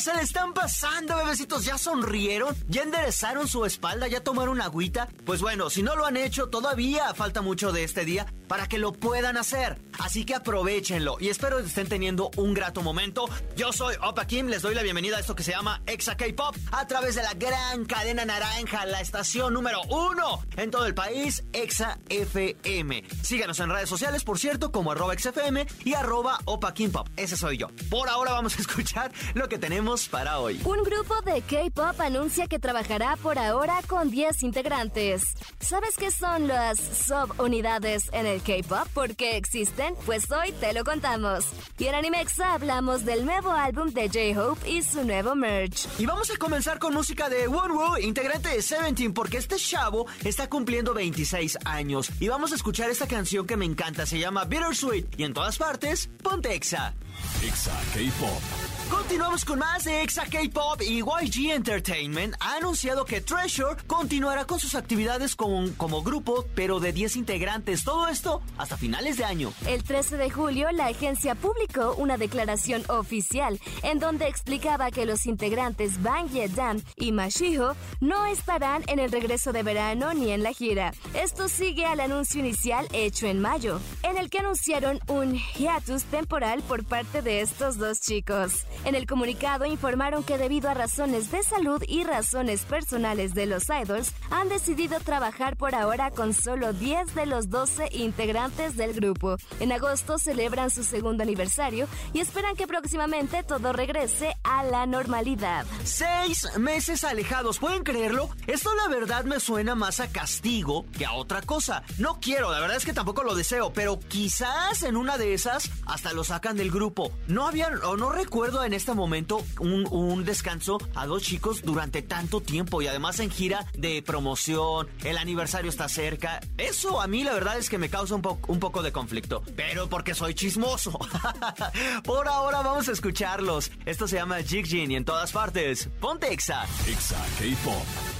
¿Cómo se le están pasando, bebecitos? ¿Ya sonrieron? ¿Ya enderezaron su espalda? ¿Ya tomaron agüita? Pues bueno, si no lo han hecho, todavía falta mucho de este día para que lo puedan hacer. Así que aprovechenlo y espero que estén teniendo un grato momento. Yo soy Opa Kim, les doy la bienvenida a esto que se llama Exa K-Pop a través de la gran cadena naranja, la estación número uno en todo el país, Exa FM. Síganos en redes sociales, por cierto, como arroba XFM y arroba Opa Kim Pop. Ese soy yo. Por ahora vamos a escuchar lo que tenemos para hoy. Un grupo de K-pop anuncia que trabajará por ahora con 10 integrantes. ¿Sabes qué son las subunidades en el K-pop? ¿Por qué existen? Pues hoy te lo contamos. Y en Animexa hablamos del nuevo álbum de J-Hope y su nuevo merch. Y vamos a comenzar con música de Wonwoo, integrante de Seventeen, porque este chavo está cumpliendo 26 años. Y vamos a escuchar esta canción que me encanta, se llama Bittersweet. Y en todas partes, ponte Exa. Exa K-Pop. Continuamos con más de Exa K-Pop y YG Entertainment ha anunciado que Treasure continuará con sus actividades como, grupo, pero de 10 integrantes. Todo esto hasta finales de año. El 13 de julio, la agencia publicó una declaración oficial en donde explicaba que los integrantes Bang Ye-dam y Mashiho no estarán en el regreso de verano ni en la gira. Esto sigue al anuncio inicial hecho en mayo, en el que anunciaron un hiatus temporal por parte de estos dos chicos. En el comunicado informaron que debido a razones de salud y razones personales de los idols, han decidido trabajar por ahora con solo 10 de los 12 integrantes del grupo. En agosto celebran su segundo aniversario y esperan que próximamente todo regrese a la normalidad. Seis meses alejados, ¿pueden creerlo? Esto la verdad me suena más a castigo que a otra cosa. No quiero, la verdad es que tampoco lo deseo, pero quizás en una de esas hasta lo sacan del grupo. No habían, o no recuerdo en este momento un, descanso a dos chicos durante tanto tiempo y además en gira de promoción, el aniversario está cerca. Eso a mí la verdad es que me causa un, po un poco de conflicto, pero porque soy chismoso. Por ahora vamos a escucharlos. Esto se llama Jig Jin y en todas partes, ponte Exa. Exa K-Pop.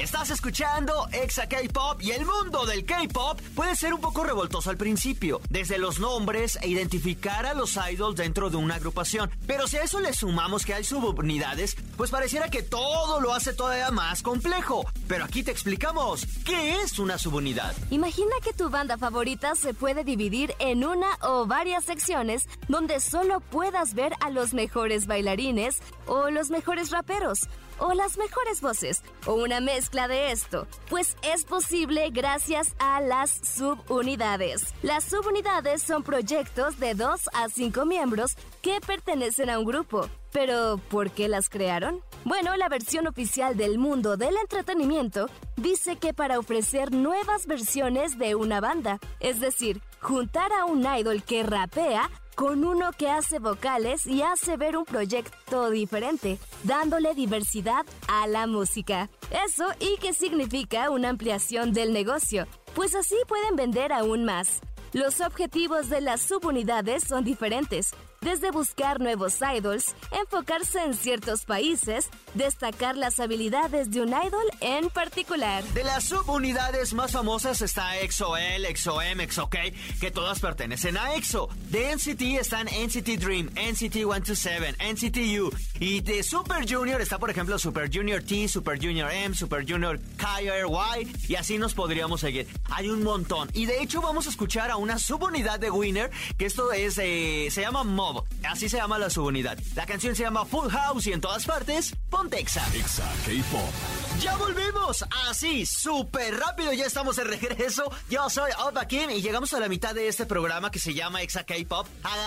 Estás escuchando Exa K-Pop y el mundo del K-Pop puede ser un poco revoltoso al principio, desde los nombres e identificar a los idols dentro de una agrupación. Pero si a eso le sumamos que hay subunidades, pues pareciera que todo lo hace todavía más complejo. Pero aquí te explicamos qué es una subunidad. Imagina que tu banda favorita se puede dividir en una o varias secciones donde solo puedas ver a los mejores bailarines o los mejores raperos o las mejores voces o una mezcla de esto, pues es posible gracias a las subunidades. Las subunidades son proyectos de 2 a 5 miembros que pertenecen a un grupo. Pero, ¿por qué las crearon? Bueno, la versión oficial del mundo del entretenimiento dice que para ofrecer nuevas versiones de una banda, es decir, juntar a un idol que rapea con uno que hace vocales y hace ver un proyecto diferente, dándole diversidad a la música. Eso y que significa una ampliación del negocio, pues así pueden vender aún más. Los objetivos de las subunidades son diferentes, desde buscar nuevos idols, enfocarse en ciertos países, destacar las habilidades de un idol en particular. De las subunidades más famosas está EXO-L, EXO-M, EXO-K, que todas pertenecen a EXO. De NCT están NCT Dream, NCT 127, NCT U. Y de Super Junior está, por ejemplo, Super Junior T, Super Junior M, Super Junior KRY, y así nos podríamos seguir. Hay un montón. Y de hecho vamos a escuchar a una subunidad de Winner, que esto es, eh, se llama Así se llama la subunidad. La canción se llama Full House y en todas partes, ponte Exa. Exa K-Pop. ¡Ya volvimos! Así, súper rápido, ya estamos de regreso. Yo soy Opa Kim y llegamos a la mitad de este programa que se llama Exa K-Pop.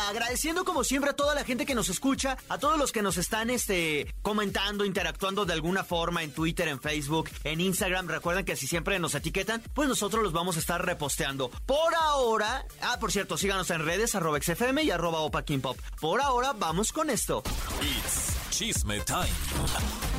Agradeciendo como siempre a toda la gente que nos escucha, a todos los que nos están este, comentando, interactuando de alguna forma en Twitter, en Facebook, en Instagram. Recuerden que si siempre nos etiquetan, pues nosotros los vamos a estar reposteando. Por ahora, ah, por cierto, síganos en redes, arroba XFM y arroba Opa Kim Pop. Por ahora, vamos con esto. It's Chisme Time.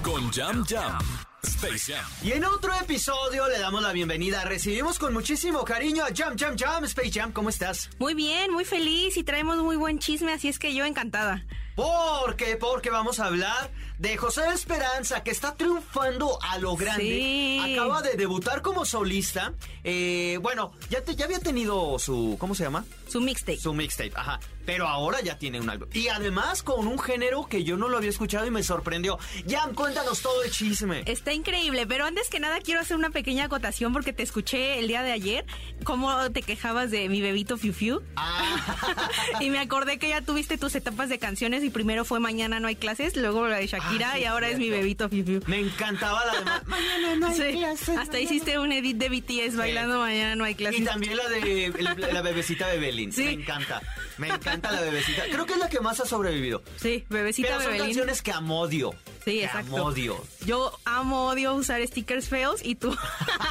Con Jam Jam. Space Jam. Y en otro episodio le damos la bienvenida. Recibimos con muchísimo cariño a Jam Jam Jam. Space Jam, ¿cómo estás? Muy bien, muy feliz y traemos muy buen chisme, así es que yo encantada. ¿Por qué? Porque vamos a hablar de José Esperanza, que está triunfando a lo grande. Sí. Acaba de debutar como solista. Eh, bueno, ya, te- ya había tenido su... ¿Cómo se llama? Su mixtape. Su mixtape, ajá. Pero ahora ya tiene un álbum. Y además con un género que yo no lo había escuchado y me sorprendió. Jam, cuéntanos todo el chisme. Está increíble, pero antes que nada quiero hacer una pequeña acotación porque te escuché el día de ayer cómo te quejabas de mi bebito Fiu Fiu. Ah. y me acordé que ya tuviste tus etapas de canciones y primero fue Mañana no hay clases, luego la de Shakira Ah, sí, y ahora es mi bebito Fiu Fiu. Me encantaba la de... Ma- Mañana no hay Sí, clases, hasta mañana hiciste un edit de BTS bailando Mañana no hay clases. Y también la de el- la bebecita Bebelín. Sí. Me encanta. Me encanta la bebecita. Creo que es la que más ha sobrevivido. Sí, bebecita Pero son Bebelín. canciones que amo odio. Sí, Que exacto. Amo odio. Yo amo, odio usar stickers feos y tú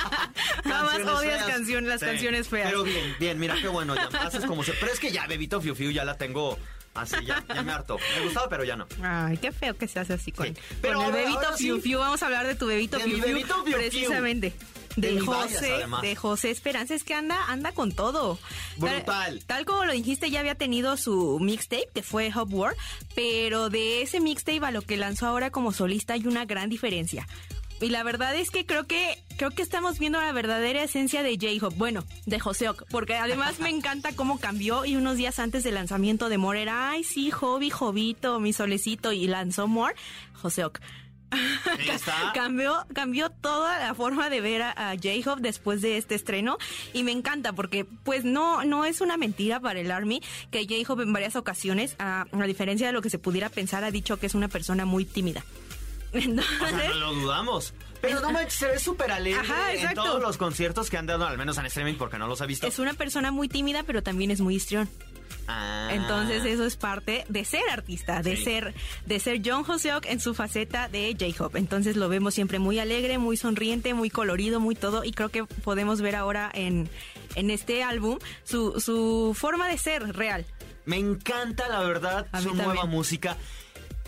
nada más odias canciones, las Sí. canciones feas. Pero bien, bien, mira qué bueno. Ya haces como se... Pero es que ya Bebito Fiu Fiu ya la tengo así, ya, ya me harto. Me gustaba, pero ya no. Ay, qué feo que se hace así con, Sí. Pero con el bebito ahora. Fiu Fiu. Vamos a hablar de tu bebito De Fiu mi Fiu, bebito Fiu Fiu. De Vallas, José, de José Esperanza, es que anda, anda con todo. Brutal. Tal, tal como lo dijiste, ya había tenido su mixtape, que fue Hop War, pero de ese mixtape a lo que lanzó ahora como solista hay una gran diferencia. Y la verdad es que creo que creo que estamos viendo la verdadera esencia de J-Hop, bueno, de Joseok, porque además me encanta cómo cambió y unos días antes del lanzamiento de More era, ay sí, Hobby, Jovito, mi solecito y lanzó More, Joseok. Cambió, cambió toda la forma de ver a, a J-Hope después de este estreno y me encanta porque pues no, no es una mentira para el Army que J-Hope en varias ocasiones, a, a diferencia de lo que se pudiera pensar, ha dicho que es una persona muy tímida. O sea, Entonces, no lo dudamos. Pero no manches, se ve súper alegre Ajá, en exacto. todos los conciertos que han dado, al menos en streaming, porque no los he visto. es una persona muy tímida pero también es muy histrión. Ah. Entonces eso es parte de ser artista, de Sí. ser de ser John Joseok en su faceta de J-Hope. Entonces lo vemos siempre muy alegre, muy sonriente, muy colorido, muy todo y creo que podemos ver ahora en, en este álbum su, su forma de ser real. Me encanta, la verdad, su nueva música.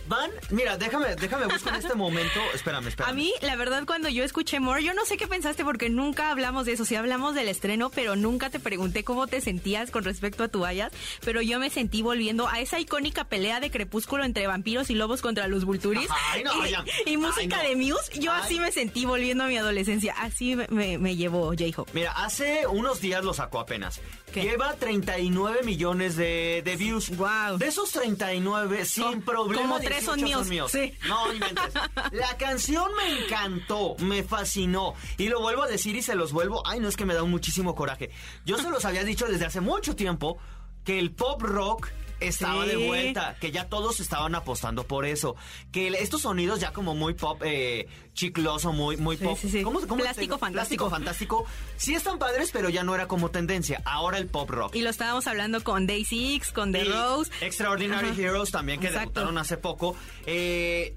Van, mira, déjame, déjame buscar en este momento. Espérame, espérame. A mí, la verdad, cuando yo escuché More, yo no sé qué pensaste porque nunca hablamos de eso. Sí hablamos del estreno, pero nunca te pregunté cómo te sentías con respecto a tu Ayas. Pero yo me sentí volviendo a esa icónica pelea de crepúsculo entre vampiros y lobos contra los Vulturis. Ay, no, y, ya. y música Ay, no. de Muse. Yo Ay. así me sentí volviendo a mi adolescencia. Así me, me, me llevó J-Hope. Mira, hace unos días lo sacó apenas. ¿Qué? Lleva 39 millones de, de views. Guau. De esos 39, sin problema. como tres son 18 míos. Sí. No inventes. La canción me encantó, me fascinó. Y lo vuelvo a decir y se los vuelvo. Ay, no es que me da muchísimo coraje. Yo se los había dicho desde hace mucho tiempo que el pop rock estaba Sí. de vuelta, que ya todos estaban apostando por eso, que estos sonidos ya como muy pop eh, chicloso, muy muy pop, sí, sí. ¿cómo- cómo Plástico fantástico. plástico fantástico, sí están padres, pero ya no era como tendencia, ahora el pop rock. Y lo estábamos hablando con Day Six, con The Rose. Extraordinary Ajá. Heroes también que Exacto. debutaron hace poco. Eh,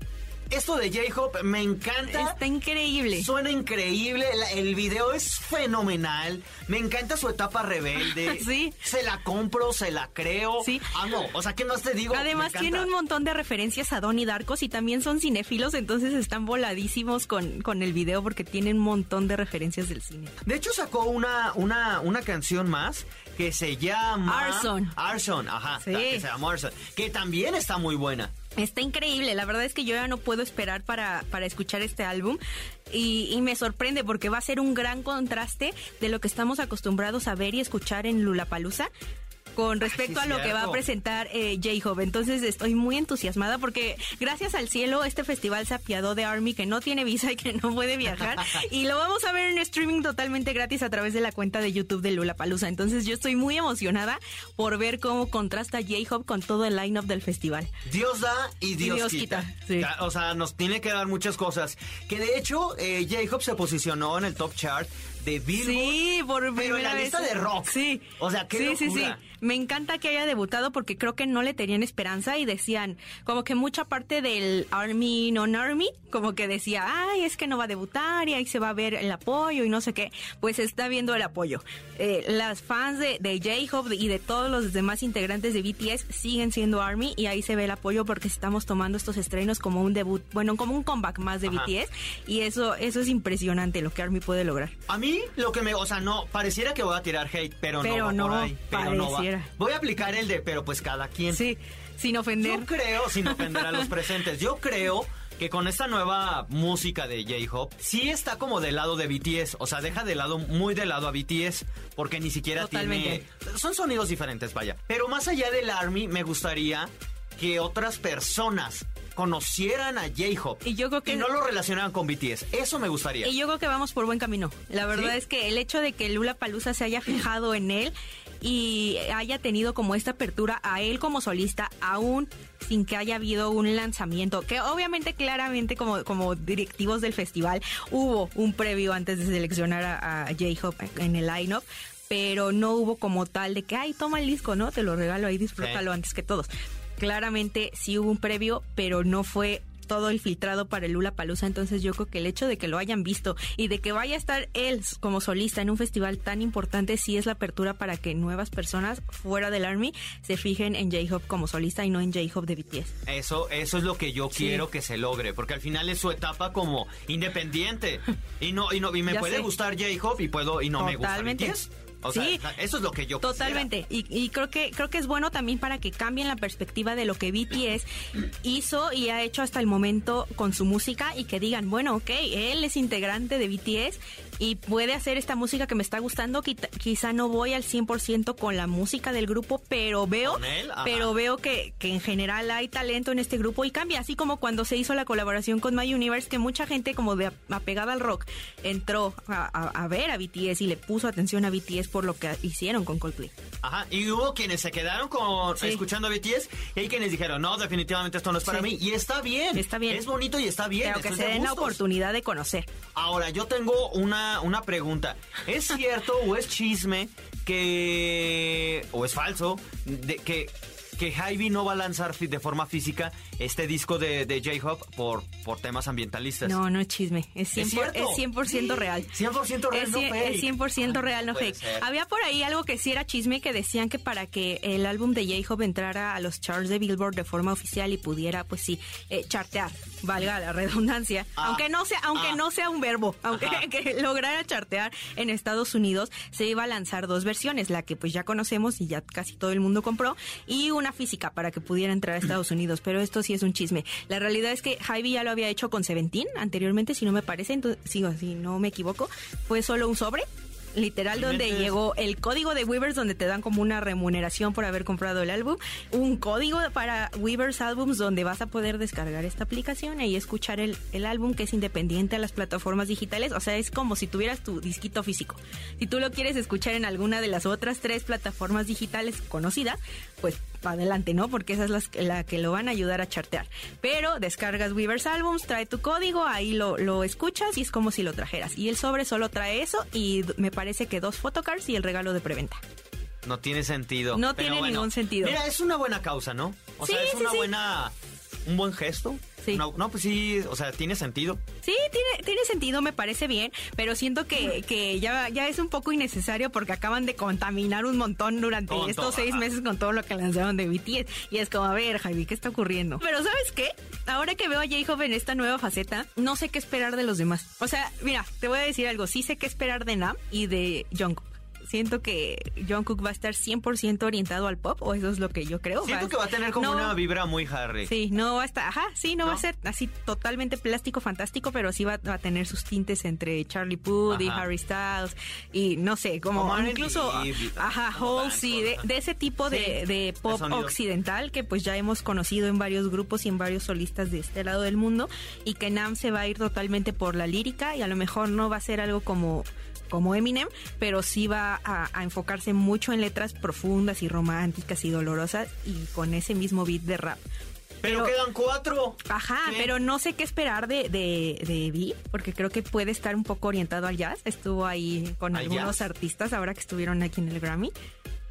esto de J-Hope me encanta. Está increíble. Suena increíble, la- el video es fenomenal, me encanta su etapa rebelde, Sí. se la compro, se la creo, Sí. amo, o sea, ¿qué más te digo? Además tiene un montón de referencias a Donnie Darkos y también son cinéfilos, entonces están voladísimos con, con el video porque tienen un montón de referencias del cine. De hecho sacó una, una, una canción más que se llama... Arson. Arson, ajá, Sí. que se llama Arson, que también está muy buena. Está increíble, la verdad es que yo ya no puedo esperar para, para escuchar este álbum y, y me sorprende porque va a ser un gran contraste de lo que estamos acostumbrados a ver y escuchar en Lulapalooza con respecto sí, a lo que va a presentar eh, J-Hope. Entonces estoy muy entusiasmada porque gracias al cielo este festival se apiadó de Army que no tiene visa y que no puede viajar y lo vamos a ver en streaming totalmente gratis a través de la cuenta de YouTube de Lulapalooza. Entonces yo estoy muy emocionada por ver cómo contrasta J-Hope con todo el line-up del festival. Dios da y Dios, Dios quita. quita, sí. Ya, O sea, nos tiene que dar muchas cosas. Que de hecho, eh, J-Hope se posicionó en el top chart de Billboard. Sí, por pero en primera la vez. lista de rock. Sí. O sea, qué sí, sí, sí. locura. Me encanta que haya debutado porque creo que no le tenían esperanza y decían, como que mucha parte del Army non-Army, como que decía, ay, es que no va a debutar y ahí se va a ver el apoyo y no sé qué. Pues está viendo el apoyo. Eh, las fans de, de J-Hope y de todos los demás integrantes de BTS siguen siendo Army y ahí se ve el apoyo porque estamos tomando estos estrenos como un debut, bueno, como un comeback más de Ajá. BTS y eso, eso es impresionante lo que Army puede lograr. A mí lo que me, o sea, no, pareciera que voy a tirar hate, pero, Pero no va por no, ahí. Pero no va. pareciera. Voy a aplicar el de, pero pues cada quien. Sí, sin ofender. Yo creo, sin ofender a los presentes, yo creo que con esta nueva música de J-Hope, sí está como del lado de BTS. O sea, deja de lado, muy de lado a BTS, porque ni siquiera Totalmente. tiene. Son sonidos diferentes, vaya. Pero más allá del Army, me gustaría que otras personas conocieran a J-Hope Y yo creo que- no lo relacionaran con BTS. Eso me gustaría. Y yo creo que vamos por buen camino. La verdad ¿Sí? es que el hecho de que Lula Palusa se haya fijado en él y haya tenido como esta apertura a él como solista, aún sin que haya habido un lanzamiento, que obviamente claramente como, como directivos del festival hubo un previo antes de seleccionar a, a J-Hope en el line-up, pero no hubo como tal de que, ay, toma el disco, ¿no? Te lo regalo ahí, disfrútalo Sí. antes que todos. Claramente sí hubo un previo, pero no fue todo el filtrado para el Lula Palusa, entonces yo creo que el hecho de que lo hayan visto y de que vaya a estar él como solista en un festival tan importante sí es la apertura para que nuevas personas fuera del Army se fijen en J-Hope como solista y no en J-Hope de BTS. Eso, eso es lo que yo Sí. quiero que se logre, porque al final es su etapa como independiente. Y no, y no, y me Ya puede sé. gustar J-Hope y puedo, y no me gusta. BTS. O Sí. sea, eso es lo que yo. Totalmente. Y, y creo que creo que es bueno también para que cambien la perspectiva de lo que BTS hizo y ha hecho hasta el momento con su música y que digan, bueno, ok, él es integrante de BTS y puede hacer esta música que me está gustando. Quizá no voy al 100% con la música del grupo, pero veo, él, pero veo que, que en general hay talento en este grupo y cambia. Así como cuando se hizo la colaboración con My Universe, que mucha gente como de apegada al rock entró a, a- a ver a BTS y le puso atención a BTS por lo que hicieron con Coldplay. Ajá, y hubo quienes se quedaron con Sí. escuchando a BTS y hay quienes dijeron, no, definitivamente esto no es para Sí. mí. Y está bien. Está bien. Es bonito y está bien. Pero que se den la oportunidad de conocer. Ahora, yo tengo una, una pregunta. ¿Es cierto o es chisme que... o es falso de que... Que Javi no va a lanzar de forma física este disco de, de J-Hope por, por temas ambientalistas. No, no es chisme. Es 100%, cierto? es 100% real. 100% real, Es, no fake. es 100% real, no puede fake. ser. Había por ahí algo que sí era chisme que decían que para que el álbum de J-Hope entrara a los charts de Billboard de forma oficial y pudiera, pues sí, eh, chartear, valga la redundancia, Ah. aunque no sea, aunque Ah. no sea un verbo, aunque que lograra chartear en Estados Unidos, se iba a lanzar dos versiones, la que pues ya conocemos y ya casi todo el mundo compró, y una física para que pudiera entrar a Estados Unidos, pero esto sí es un chisme. La realidad es que Javi ya lo había hecho con Seventeen anteriormente, si no me parece, entonces, si, si no me equivoco, fue solo un sobre. Literal, donde llegó el código de Weavers, donde te dan como una remuneración por haber comprado el álbum. Un código para Weavers Albums, donde vas a poder descargar esta aplicación y escuchar el, el álbum que es independiente a las plataformas digitales. O sea, es como si tuvieras tu disquito físico. Si tú lo quieres escuchar en alguna de las otras tres plataformas digitales conocidas, pues adelante, ¿no? Porque esa es las- la, que lo van a ayudar a chartear. Pero descargas Weavers Albums, trae tu código, ahí lo, lo escuchas y es como si lo trajeras. Y el sobre solo trae eso y me parece que dos photocards y el regalo de preventa. No tiene sentido. No tiene bueno. ningún sentido. Mira, es una buena causa, ¿no? O Sí, sea, es sí, una sí. buena... Un buen gesto. Sí. No, pues sí, o sea, tiene sentido. Sí, tiene, tiene sentido, me parece bien, pero siento que, que ya, ya es un poco innecesario porque acaban de contaminar un montón durante estos seis ajá. meses con todo lo que lanzaron de BTS. Y es como, a ver, Javi, ¿qué está ocurriendo? Pero ¿sabes qué? Ahora que veo a J-Hope en esta nueva faceta, no sé qué esperar de los demás. O sea, mira, te voy a decir algo. Sí sé qué esperar de Nam y de Jungkook. Siento que Jungkook va a estar 100% orientado al pop, o eso es lo que yo creo. Siento que va a tener como No- una vibra muy Harry. Sí, no va a estar, ajá, sí, no, va a ser así totalmente plástico, fantástico, pero sí va, va a tener sus tintes entre Charlie Puth y. Harry Styles y no sé, como, incluso, ajá, Halsey, de, de ese tipo de, Sí, de pop occidental que pues ya hemos conocido en varios grupos y en varios solistas de este lado del mundo y que Nam se va a ir totalmente por la lírica y a lo mejor no va a ser algo como como Eminem, pero sí va a, a enfocarse mucho en letras profundas y románticas y dolorosas y con ese mismo beat de rap. Pero, quedan cuatro. Ajá, pero no sé qué esperar de, de, de Vi, porque creo que puede estar un poco orientado al jazz. Estuvo ahí con algunos artistas ahora que estuvieron aquí en el Grammy.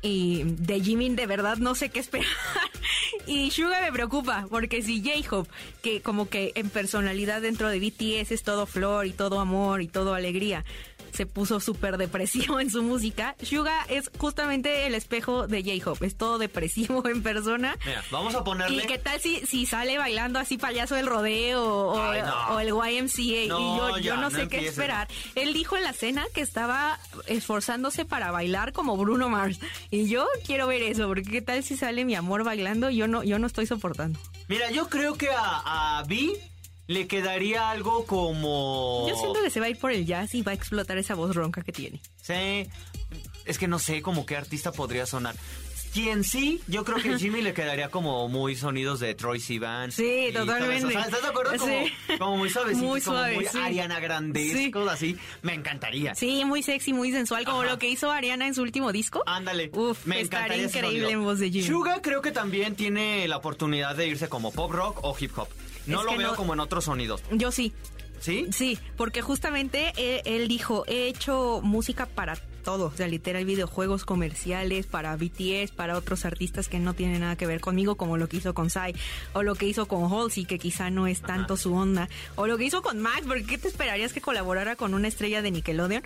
Y de Jimin de verdad no sé qué esperar. y Suga me preocupa, porque si J-Hope, que como que en personalidad dentro de BTS es todo flor y todo amor y todo alegría, se puso súper depresivo en su música. Suga es justamente el espejo de J-Hope. Es todo depresivo en persona. Mira, vamos a ponerle. ¿Y qué tal si, si sale bailando así payaso del rodeo o, el YMCA? y yo, no sé qué esperar. Él dijo en la cena que estaba esforzándose para bailar como Bruno Mars. Y yo quiero ver eso, porque qué tal si sale mi amor bailando, yo no, yo no estoy soportando. Mira, yo creo que a, a Vi le quedaría algo como... Yo siento que se va a ir por el jazz y va a explotar esa voz ronca que tiene. Sí, es que no sé como qué artista podría sonar. Quien sí, yo creo que Jimmy le quedaría como muy sonidos de Troy Sivan. Sí, totalmente. ¿Estás de acuerdo? Como, sí. como muy suavecito, muy suave, como muy Ariana Grande, sí. cosas así. Me encantaría. Sí, muy sexy, muy sensual, como lo que hizo Ariana en su último disco. Ándale. Uf, me estaría increíble en voz de Jimmy. Suga creo que también tiene la oportunidad de irse como pop rock o hip hop. No lo veo como en otros sonidos. Yo sí. ¿Sí? Sí, porque justamente él, dijo, he hecho música para todo, o sea, literal videojuegos comerciales para BTS, para otros artistas que no tienen nada que ver conmigo, como lo que hizo con Sai, o lo que hizo con Halsey, que quizá no es tanto su onda, o lo que hizo con Max, porque ¿qué te esperarías que colaborara con una estrella de Nickelodeon?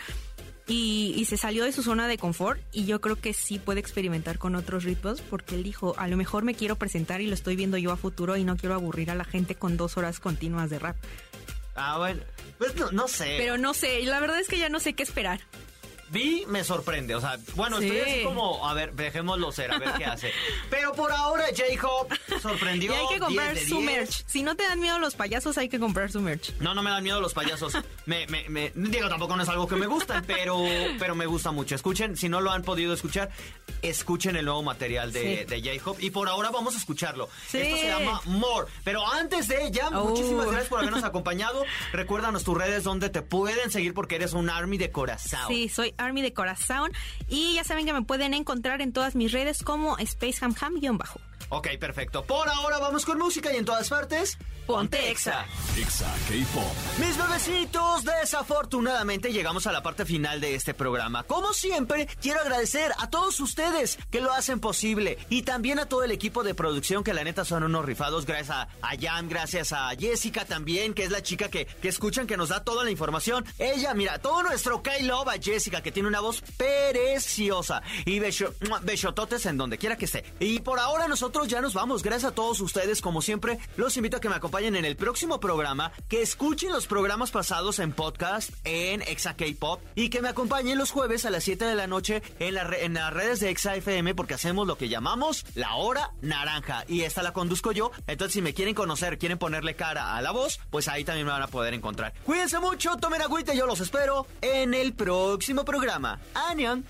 Y, se salió de su zona de confort y yo creo que sí puede experimentar con otros ritmos porque él dijo, a lo mejor me quiero presentar y lo estoy viendo yo a futuro y no quiero aburrir a la gente con dos horas continuas de rap. Ah, bueno, pues no, no sé. Pero no sé, la verdad es que ya no sé qué esperar vi me sorprende. O sea, bueno, estoy así como, a ver, dejémoslo ser, a ver qué hace. Pero por ahora, J-Hope sorprendió. Y hay que comprar su merch. Si no te dan miedo los payasos, hay que comprar su merch. No, no me dan miedo los payasos. me, me, me, digo, tampoco no es algo que me gusta, pero, pero me gusta mucho. Escuchen, si no lo han podido escuchar, escuchen el nuevo material de, de J-Hope. Y por ahora vamos a escucharlo. Esto se llama More. Pero antes de ya, muchísimas gracias por habernos acompañado. Recuérdanos tus redes donde te pueden seguir porque eres un army de corazón. Sí, soy Army de Corazón. Y ya saben que me pueden encontrar en todas mis redes como SpaceHamHam-bajo. Ok, perfecto. Por ahora vamos con música y en todas partes. Ponte Exa. Exa K-Pop. Mis bebecitos, desafortunadamente llegamos a la parte final de este programa. Como siempre, quiero agradecer a todos ustedes que lo hacen posible y también a todo el equipo de producción que la neta son unos rifados. Gracias a, a Jan, gracias a Jessica también, que es la chica que, que escuchan, que nos da toda la información. Ella, mira, todo nuestro K-Love a Jessica, que tiene una voz preciosa. Y besototes en donde quiera que esté. Y por ahora nosotros ya nos vamos. Gracias a todos ustedes, como siempre. Los invito a que me acompañen en el próximo programa, que escuchen los programas pasados en podcast en Exa K-Pop y que me acompañen los jueves a las 7 de la noche en, en las redes de Exa FM porque hacemos lo que llamamos la hora naranja y esta la conduzco yo. Entonces, si me quieren conocer, quieren ponerle cara a la voz, pues ahí también me van a poder encontrar. Cuídense mucho, tomen agüita, yo los espero en el próximo programa. ¡Anion!